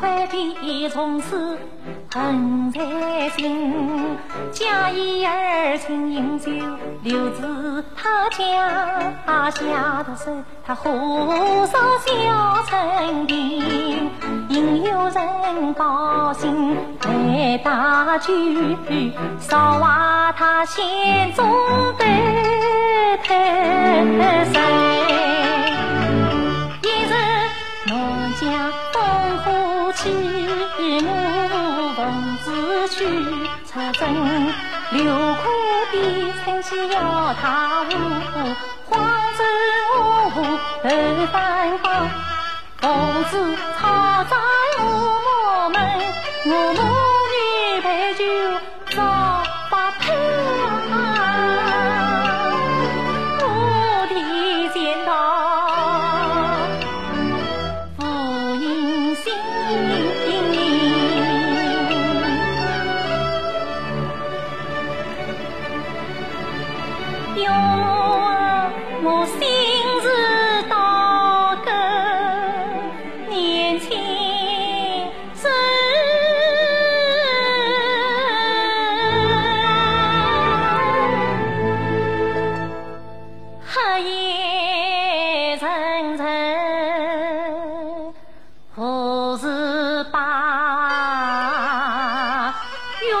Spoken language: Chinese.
快笔从此横在心，假意儿请饮酒。留住他家他下的手，他胡说。小陈平引有人高兴，来打酒。少话他先中伴。农家烽火起，我奉旨去出征，刘坤比趁机要他误，慌走我无头翻房，奉旨吵在我母门，我母有我心似刀割年轻人黑夜沉沉何时把月